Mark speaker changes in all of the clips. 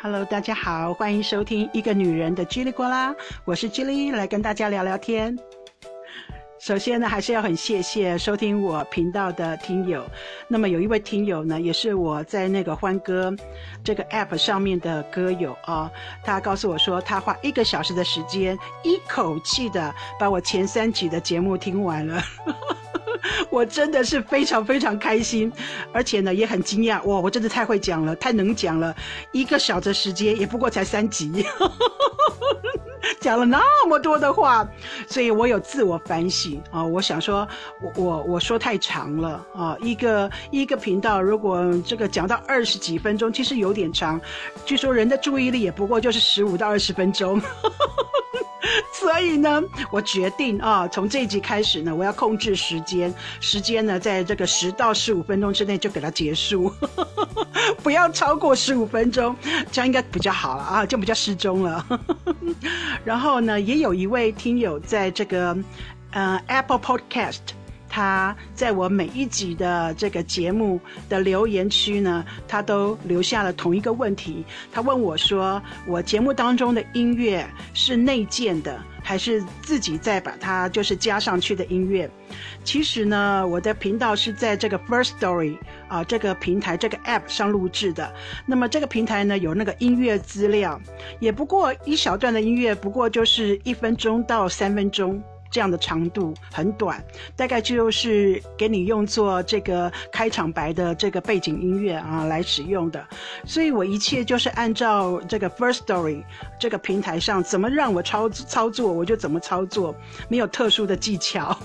Speaker 1: Hello，大家好，欢迎收听一个女人的叽里呱啦，我是叽里，来跟大家聊聊天。首先呢，还是要很谢谢收听我频道的听友。那么有一位听友呢，也是我在那个欢歌这个 App 上面的歌友啊，他告诉我说，他花一个小时的时间，一口气的把我前三集的节目听完了。我真的是非常非常开心，而且呢也很惊讶哇！我真的太会讲了，太能讲了，一个小时时间也不过才三集，讲了那么多的话，所以我有自我反省啊！我想说，我我我说太长了啊！一个一个频道如果这个讲到二十几分钟，其实有点长。据说人的注意力也不过就是十五到二十分钟。所以呢，我决定啊，从这一集开始呢，我要控制时间，时间呢，在这个十到十五分钟之内就给它结束，不要超过十五分钟，这样应该比较好了啊，就比较适中了。然后呢，也有一位听友在这个呃 Apple Podcast。他在我每一集的这个节目的留言区呢，他都留下了同一个问题。他问我说：“我节目当中的音乐是内建的，还是自己再把它就是加上去的音乐？”其实呢，我的频道是在这个 First Story 啊这个平台这个 App 上录制的。那么这个平台呢，有那个音乐资料，也不过一小段的音乐，不过就是一分钟到三分钟。这样的长度很短，大概就是给你用作这个开场白的这个背景音乐啊来使用的，所以我一切就是按照这个 First Story 这个平台上怎么让我操操作，我就怎么操作，没有特殊的技巧，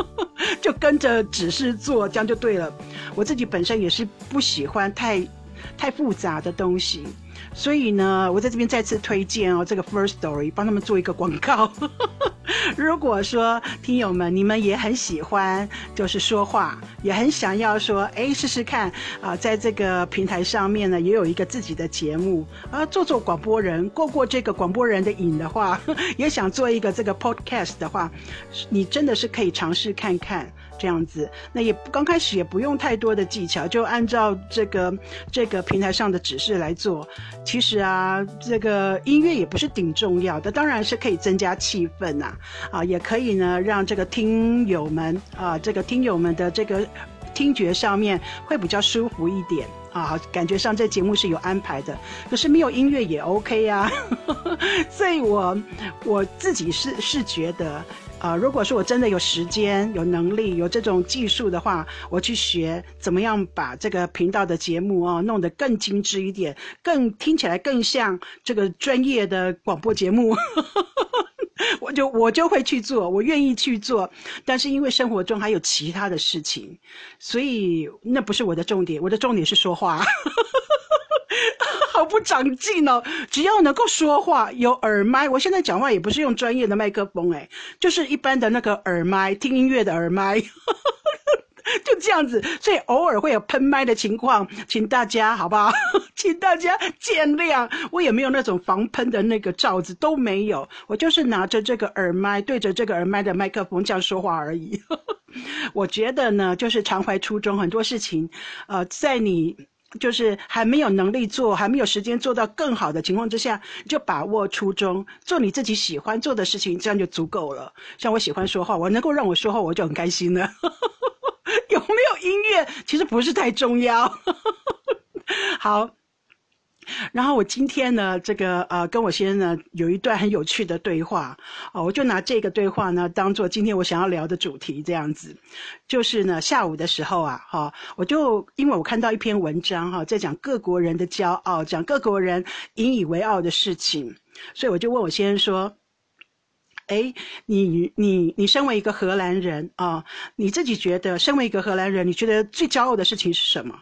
Speaker 1: 就跟着指示做，这样就对了。我自己本身也是不喜欢太太复杂的东西。所以呢，我在这边再次推荐哦，这个 First Story 帮他们做一个广告。如果说听友们你们也很喜欢，就是说话，也很想要说，哎，试试看啊，在这个平台上面呢，也有一个自己的节目啊，做做广播人，过过这个广播人的瘾的话，也想做一个这个 Podcast 的话，你真的是可以尝试看看。这样子，那也刚开始也不用太多的技巧，就按照这个这个平台上的指示来做。其实啊，这个音乐也不是顶重要的，当然是可以增加气氛呐，啊也可以呢让这个听友们啊，这个听友们的这个听觉上面会比较舒服一点啊，感觉上这节目是有安排的。可是没有音乐也 OK 呀，所以我我自己是是觉得。啊，如果说我真的有时间、有能力、有这种技术的话，我去学怎么样把这个频道的节目啊弄得更精致一点，更听起来更像这个专业的广播节目，我就我就会去做，我愿意去做。但是因为生活中还有其他的事情，所以那不是我的重点，我的重点是说话。好不长进哦！只要能够说话，有耳麦，我现在讲话也不是用专业的麦克风，哎，就是一般的那个耳麦，听音乐的耳麦，就这样子。所以偶尔会有喷麦的情况，请大家好不好？请大家见谅。我也没有那种防喷的那个罩子，都没有。我就是拿着这个耳麦，对着这个耳麦的麦克风这样说话而已。我觉得呢，就是常怀初衷，很多事情，呃，在你。就是还没有能力做，还没有时间做到更好的情况之下，就把握初衷，做你自己喜欢做的事情，这样就足够了。像我喜欢说话，我能够让我说话，我就很开心了。有没有音乐，其实不是太重要。好。然后我今天呢，这个呃，跟我先生呢有一段很有趣的对话，哦，我就拿这个对话呢当做今天我想要聊的主题，这样子，就是呢下午的时候啊，哈，我就因为我看到一篇文章哈，在讲各国人的骄傲，讲各国人引以为傲的事情，所以我就问我先生说，哎，你你你身为一个荷兰人啊，你自己觉得身为一个荷兰人，你觉得最骄傲的事情是什么？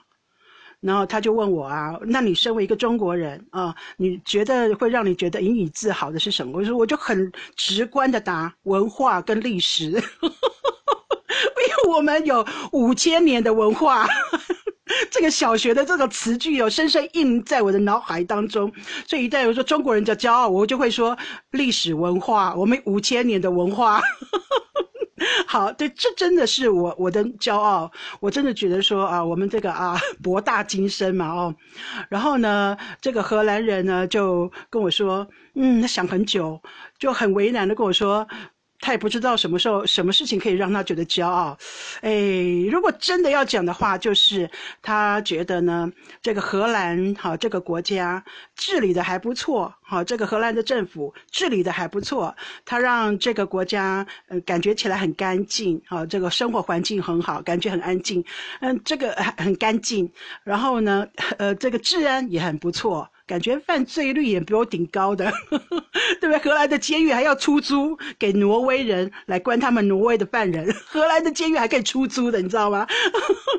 Speaker 1: 然后他就问我啊，那你身为一个中国人啊，你觉得会让你觉得引以自豪的是什么？我说我就很直观的答，文化跟历史，因为我们有五千年的文化，这小学的这个词句有深深印在我的脑海当中，所以一旦我说中国人叫骄傲，我就会说历史文化，我们五千年的文化。好，对，这真的是我我的骄傲。我真的觉得说啊，我们这个啊博大精深嘛哦。然后呢，这个荷兰人呢就跟我说，嗯，他想很久，就很为难的跟我说。他也不知道什么时候、什么事情可以让他觉得骄傲。哎，如果真的要讲的话，就是他觉得呢，这个荷兰哈这个国家治理的还不错，哈，这个荷兰的政府治理的还不错，他让这个国家嗯感觉起来很干净，哈，这个生活环境很好，感觉很安静，嗯，这个很干净，然后呢，呃，这个治安也很不错。感觉犯罪率也比我顶高的，对不对？荷兰的监狱还要出租给挪威人来关他们挪威的犯人，荷兰的监狱还可以出租的，你知道吗？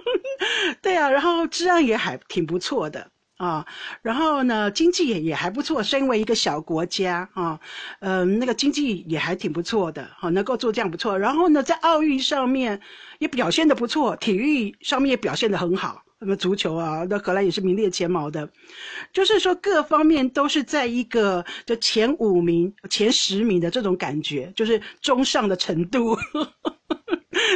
Speaker 1: 对啊，然后治安也还挺不错的啊，然后呢，经济也也还不错。身为一个小国家啊，嗯，那个经济也还挺不错的，好，能够做这样不错。然后呢，在奥运上面也表现的不错，体育上面也表现的很好。什么足球啊，那荷兰也是名列前茅的，就是说各方面都是在一个就前五名、前十名的这种感觉，就是中上的程度。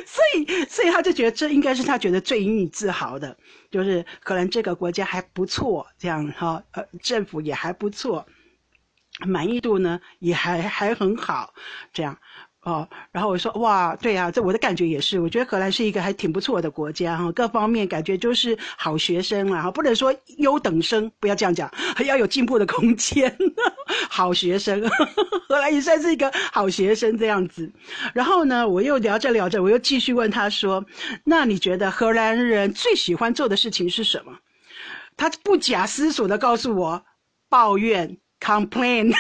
Speaker 1: 所以，所以他就觉得这应该是他觉得最引以自豪的，就是可能这个国家还不错，这样哈，呃，政府也还不错，满意度呢也还还很好，这样。哦，然后我说哇，对呀，这我的感觉也是，我觉得荷兰是一个还挺不错的国家哈，各方面感觉就是好学生啊，哈，不能说优等生，不要这样讲，还要有进步的空间，好学生，荷兰也算是一个好学生这样子。然后呢，我又聊着聊着，我又继续问他说，那你觉得荷兰人最喜欢做的事情是什么？他不假思索的告诉我，抱怨，complain。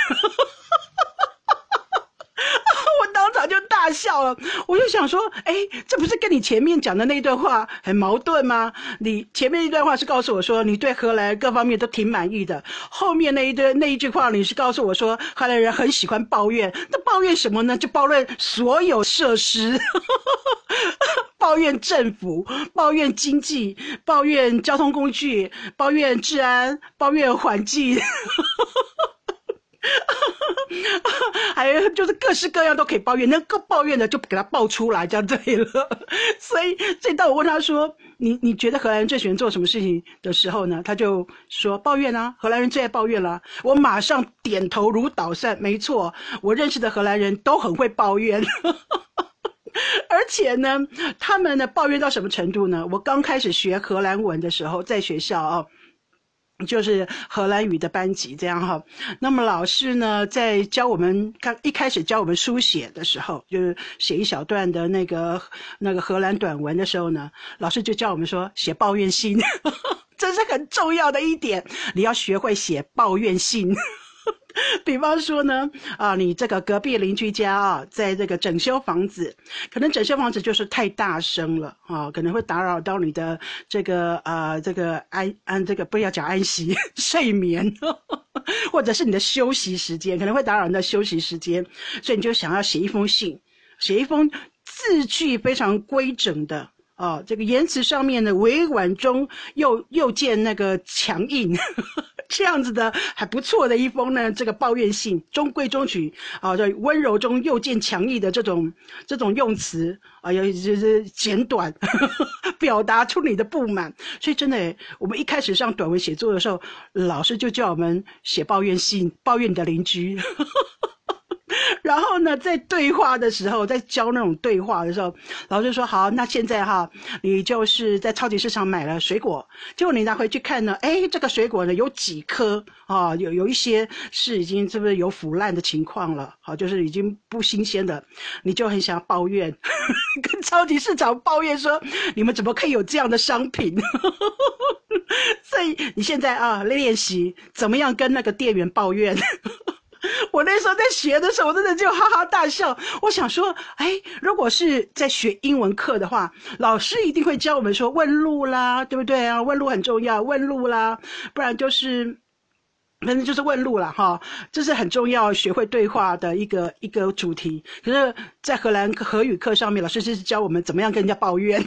Speaker 1: 就大笑了，我就想说，哎，这不是跟你前面讲的那一段话很矛盾吗？你前面一段话是告诉我说你对荷兰各方面都挺满意的，后面那一段那一句话你是告诉我说荷兰人很喜欢抱怨，那抱怨什么呢？就抱怨所有设施，抱怨政府，抱怨经济，抱怨交通工具，抱怨治安，抱怨环境。还有就是各式各样都可以抱怨，能够抱怨的就给他抱出来，这样对了。所以，这到我问他说：“你你觉得荷兰人最喜欢做什么事情的时候呢？”他就说：“抱怨啊，荷兰人最爱抱怨了。”我马上点头如捣蒜，没错，我认识的荷兰人都很会抱怨，而且呢，他们呢抱怨到什么程度呢？我刚开始学荷兰文的时候，在学校啊。就是荷兰语的班级这样哈，那么老师呢在教我们刚一开始教我们书写的时候，就是写一小段的那个那个荷兰短文的时候呢，老师就教我们说写抱怨信，这是很重要的一点，你要学会写抱怨信。比方说呢，啊，你这个隔壁邻居家啊，在这个整修房子，可能整修房子就是太大声了啊，可能会打扰到你的这个呃这个安安这个不要讲安息 睡眠，或者是你的休息时间，可能会打扰你的休息时间，所以你就想要写一封信，写一封字句非常规整的。哦，这个言辞上面呢，委婉中又又见那个强硬，这样子的还不错的一封呢，这个抱怨信，中规中矩啊，在温柔中又见强硬的这种这种用词啊，要就是简短，表达出你的不满。所以真的，我们一开始上短文写作的时候，老师就叫我们写抱怨信，抱怨你的邻居。然后呢，在对话的时候，在教那种对话的时候，老师说：“好，那现在哈，你就是在超级市场买了水果，结果你拿回去看呢，哎，这个水果呢有几颗啊？有有一些是已经是不是有腐烂的情况了？好，就是已经不新鲜的，你就很想抱怨，跟超级市场抱怨说：你们怎么可以有这样的商品？所以你现在啊，练习怎么样跟那个店员抱怨。” 我那时候在学的时候，我真的就哈哈大笑。我想说，哎，如果是在学英文课的话，老师一定会教我们说问路啦，对不对啊？问路很重要，问路啦，不然就是，反正就是问路了哈。这是很重要，学会对话的一个一个主题。可是，在荷兰荷语课上面，老师就是教我们怎么样跟人家抱怨。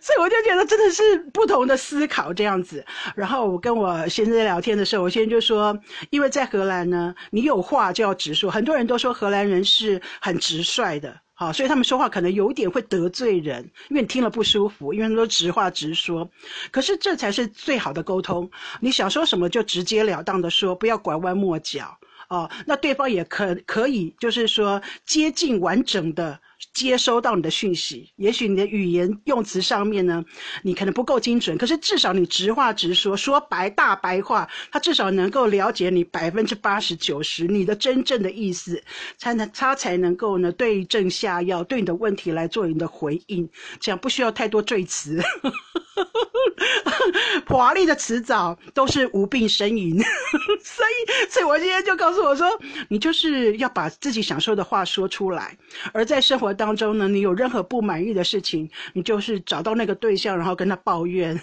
Speaker 1: 所以我就觉得真的是不同的思考这样子。然后我跟我先生聊天的时候，我先生就说，因为在荷兰呢，你有话就要直说。很多人都说荷兰人是很直率的，好，所以他们说话可能有点会得罪人，因为你听了不舒服，因为他们都直话直说。可是这才是最好的沟通，你想说什么就直截了当的说，不要拐弯抹角。哦，那对方也可可以，就是说接近完整的接收到你的讯息。也许你的语言用词上面呢，你可能不够精准，可是至少你直话直说，说白大白话，他至少能够了解你百分之八十九十你的真正的意思，才能他才能够呢对症下药，对你的问题来做你的回应。这样不需要太多赘词，华丽的辞藻都是无病呻吟。所以，所以我今天就告诉。我说，你就是要把自己想说的话说出来，而在生活当中呢，你有任何不满意的事情，你就是找到那个对象，然后跟他抱怨。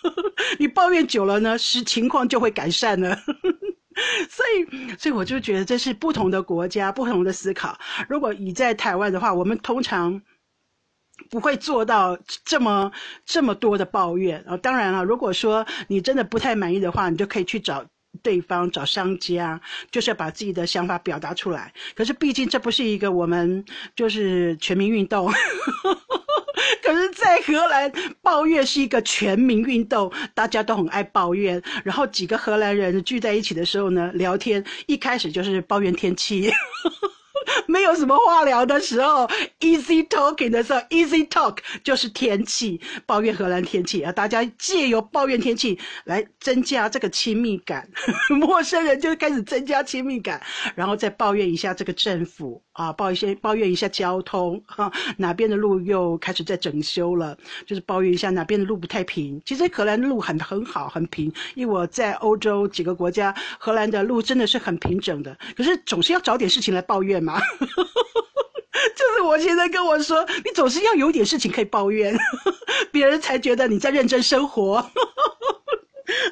Speaker 1: 你抱怨久了呢，是情况就会改善了。所以，所以我就觉得这是不同的国家不同的思考。如果你在台湾的话，我们通常不会做到这么这么多的抱怨啊。当然了，如果说你真的不太满意的话，你就可以去找。对方找商家，就是要把自己的想法表达出来。可是毕竟这不是一个我们就是全民运动，可是，在荷兰抱怨是一个全民运动，大家都很爱抱怨。然后几个荷兰人聚在一起的时候呢，聊天一开始就是抱怨天气。没有什么话聊的时候，easy talking 的时候，easy talk 就是天气，抱怨荷兰天气啊。大家借由抱怨天气来增加这个亲密感，陌生人就开始增加亲密感，然后再抱怨一下这个政府啊，抱一些抱怨一下交通 哈，哪边的路又开始在整修了，就是抱怨一下哪边的路不太平。其实荷兰的路很很好，很平，因为我在欧洲几个国家，荷兰的路真的是很平整的。可是总是要找点事情来抱怨嘛。就是我现在跟我说，你总是要有点事情可以抱怨，别人才觉得你在认真生活。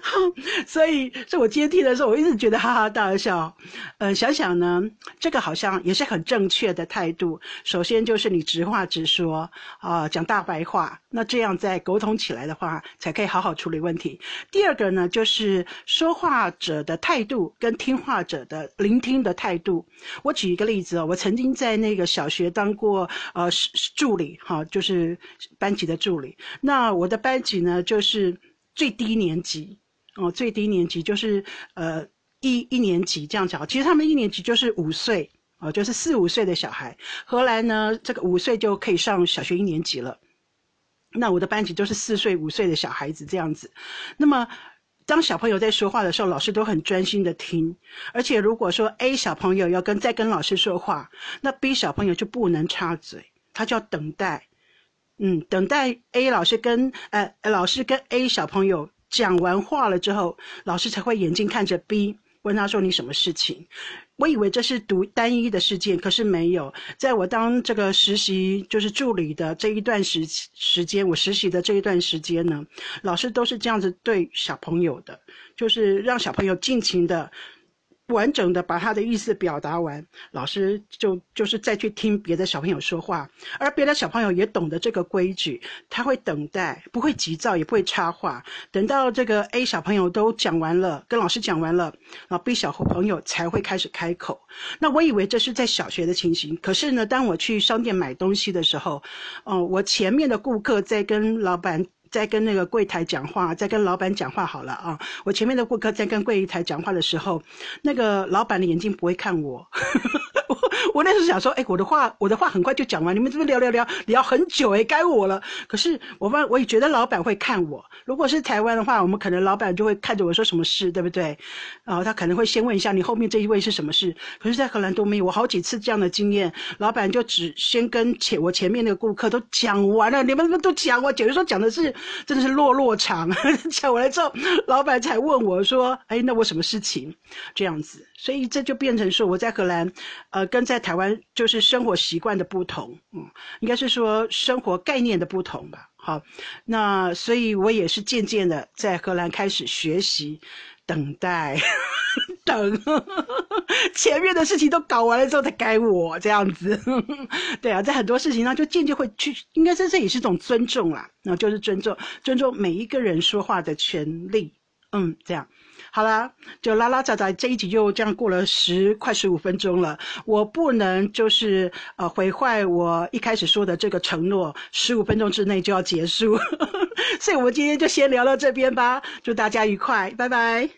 Speaker 1: 所以，所以我今天听的时候，我一直觉得哈哈大笑。呃，想想呢，这个好像也是很正确的态度。首先就是你直话直说啊，讲大白话，那这样在沟通起来的话，才可以好好处理问题。第二个呢，就是说话者的态度跟听话者的聆听的态度。我举一个例子哦，我曾经在那个小学当过呃助理，哈，就是班级的助理。那我的班级呢，就是。最低年级哦，最低年级就是呃一一年级这样讲。其实他们一年级就是五岁哦，就是四五岁的小孩。荷兰呢，这个五岁就可以上小学一年级了。那我的班级都是四岁五岁的小孩子这样子。那么当小朋友在说话的时候，老师都很专心的听。而且如果说 A 小朋友要跟再跟老师说话，那 B 小朋友就不能插嘴，他就要等待。嗯，等待 A 老师跟呃老师跟 A 小朋友讲完话了之后，老师才会眼睛看着 B，问他说你什么事情？我以为这是独单一的事件，可是没有。在我当这个实习就是助理的这一段时时间，我实习的这一段时间呢，老师都是这样子对小朋友的，就是让小朋友尽情的。完整的把他的意思表达完，老师就就是再去听别的小朋友说话，而别的小朋友也懂得这个规矩，他会等待，不会急躁，也不会插话，等到这个 A 小朋友都讲完了，跟老师讲完了，然后 B 小朋友才会开始开口。那我以为这是在小学的情形，可是呢，当我去商店买东西的时候，哦，我前面的顾客在跟老板。在跟那个柜台讲话，在跟老板讲话好了啊！我前面的顾客在跟柜台讲话的时候，那个老板的眼睛不会看我。我 我那时候想说，哎，我的话，我的话很快就讲完，你们这边聊聊聊聊很久，哎，该我了。可是我发，我也觉得老板会看我。如果是台湾的话，我们可能老板就会看着我说什么事，对不对？然后他可能会先问一下你后面这一位是什么事。可是，在荷兰都没有，我好几次这样的经验，老板就只先跟前我前面那个顾客都讲完了，你们都讲我，假如说讲的是真的是落落长，讲完了之后，老板才问我说，哎，那我什么事情？这样子，所以这就变成说我在荷兰，呃，跟在台湾就是生活习惯的不同，嗯，应该是说生活概念的不同吧。好，那所以我也是渐渐的在荷兰开始学习等待。等，前面的事情都搞完了之后再改我这样子。对啊，在很多事情上就渐渐会去，应该是这也是一种尊重啦，然后就是尊重尊重每一个人说话的权利。嗯，这样。好啦，就拉拉杂杂，这一集就这样过了十快十五分钟了。我不能就是呃毁坏我一开始说的这个承诺，十五分钟之内就要结束，所以我们今天就先聊到这边吧。祝大家愉快，拜拜。